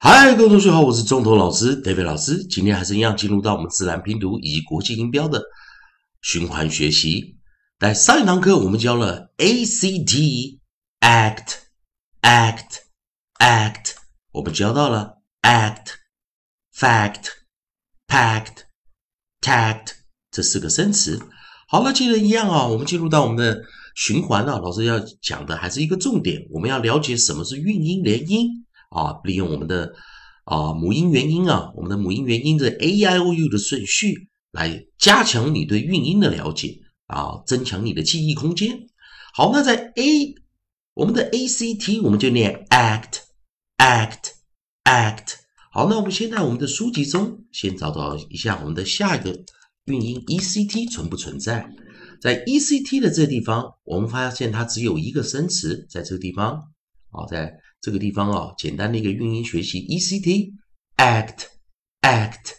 嗨，各位同学好，我是中头老师 David 老师。今天还是一样进入到我们自然拼读以及国际音标的循环学习。在上一堂课我们教了 A C T act act act，我们教到了 act fact pact tact 这四个生词。好了，接着一样啊，我们进入到我们的循环了。老师要讲的还是一个重点，我们要了解什么是韵音连音。啊，利用我们的啊母音元音啊，我们的母音元音的 a i o u 的顺序，来加强你对韵音的了解啊，增强你的记忆空间。好，那在 a 我们的 a c t 我们就念 act act act。好，那我们现在我们的书籍中先找到一下我们的下一个韵音 e c t 存不存在？在 e c t 的这个地方，我们发现它只有一个生词，在这个地方啊，在。这个地方啊，简单的一个韵音学习，e c t act act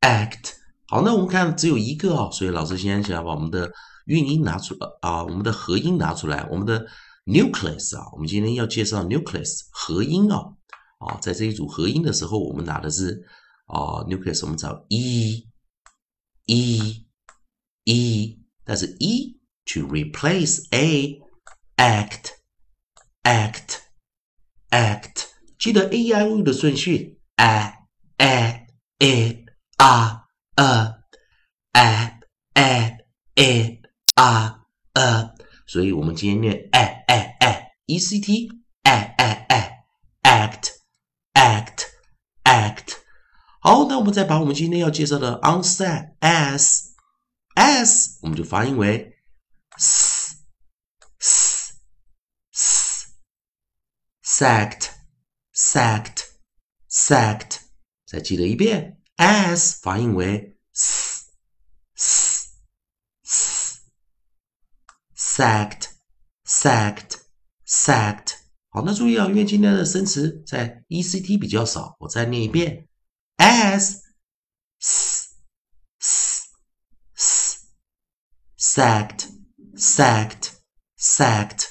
act。好，那我们看只有一个啊，所以老师先想要把我们的韵音拿出啊，我们的合音拿出来，我们的 nucleus 啊，我们今天要介绍 nucleus 合音啊啊，在这一组合音的时候，我们拿的是啊 nucleus，我们找 e e e，但是 e to replace a act act。act，记得 a i o u 的顺序，a a a r a a a a r a，所以我们今天念 a a a e c t a a a act act act。好，那我们再把我们今天要介绍的 onset s s，我们就发音为 s s。 sacked，sacked，sacked，再记得一遍，s 发音为 s，s，s，sacked，sacked，sacked。好，那注意啊，因为今天的生词在 e c t 比较少，我再念一遍，s，s，s，sacked，sacked，sacked。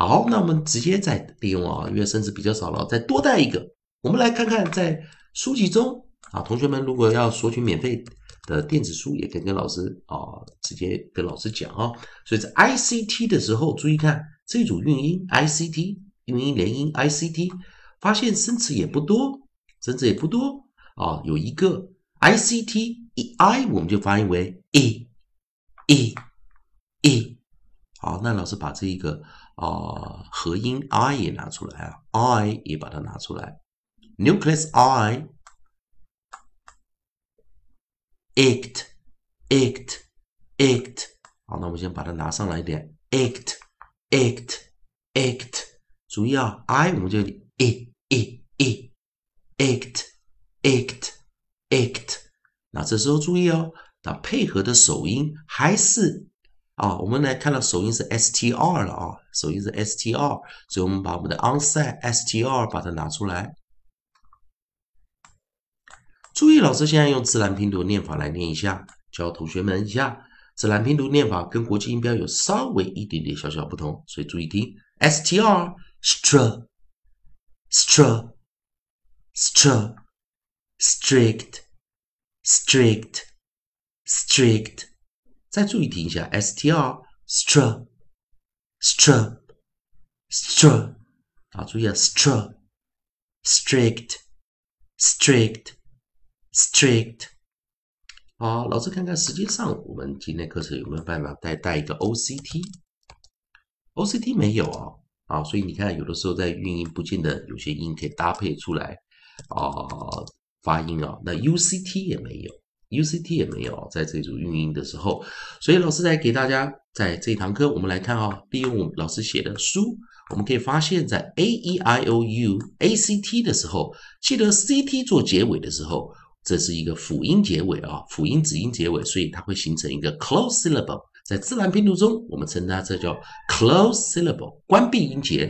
好，那我们直接再利用啊，因为生词比较少了，再多带一个。我们来看看在书籍中啊，同学们如果要索取免费的电子书，也可以跟老师啊直接跟老师讲啊。所以在 I C T 的时候，注意看这组韵音 I C T 韵音连音 I C T，发现生词也不多，生词也不多啊，有一个 I C T 一 I，我们就发音为 e e e。好，那老师把这一个。啊，合音 i 也拿出来啊，i 也把它拿出来，nucleus i，act，act，act，好，那我们先把它拿上来一点，act，act，act，注意啊，i 我们就 e e e，act，act，act，那这时候注意哦，那配合的首音还是。啊，我们来看到首音是 str 了啊，首音是 str，所以我们把我们的 onset str 把它拿出来。注意，老师现在用自然拼读念法来念一下，教同学们一下，自然拼读念法跟国际音标有稍微一点点小小不同，所以注意听 str str str str strict strict strict 再注意听一下，str str str str 啊，注意啊，str strict strict strict 好，老师看看时间上，我们今天课程有没有办法再带一个 OCT？OCT 没有啊，啊，所以你看，有的时候在韵音不见得有些音可以搭配出来啊，发音啊，那 UCT 也没有。UCT 也没有在这组运音的时候，所以老师来给大家在这堂课，我们来看啊，利用我们老师写的书，我们可以发现，在 A E I O U A C T 的时候，记得 C T 做结尾的时候，这是一个辅音结尾啊，辅音子音结尾，所以它会形成一个 close syllable。在自然拼读中，我们称它这叫 close syllable，关闭音节。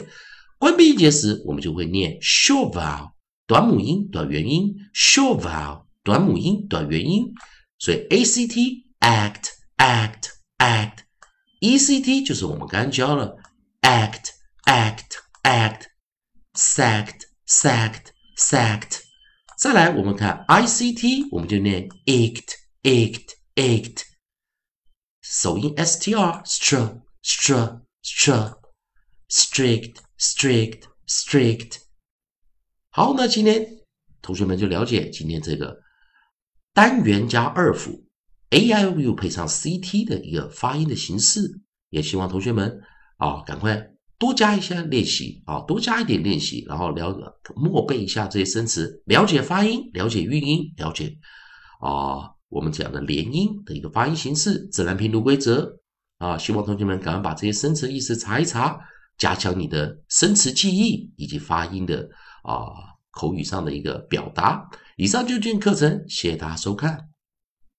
关闭音节时，我们就会念 short vowel，短母音、短元音，short vowel。短母音、短元音，所以 a c t act act act e c t 就是我们刚刚教了 act act act sacked sacked sacked。再来，我们看 I C T，我们就念 act，act，act，首音 s t r，str，str，str，strict，strict，strict。好，那今天同学们就了解今天这个单元加二辅 a i o u 配上 c t 的一个发音的形式，也希望同学们啊赶快。多加一些练习啊，多加一点练习，然后了默背一下这些生词，了解发音，了解韵音，了解啊我们讲的连音的一个发音形式，自然拼读规则啊。希望同学们赶快把这些生词意思查一查，加强你的生词记忆以及发音的啊口语上的一个表达。以上就是今天课程，谢谢大家收看。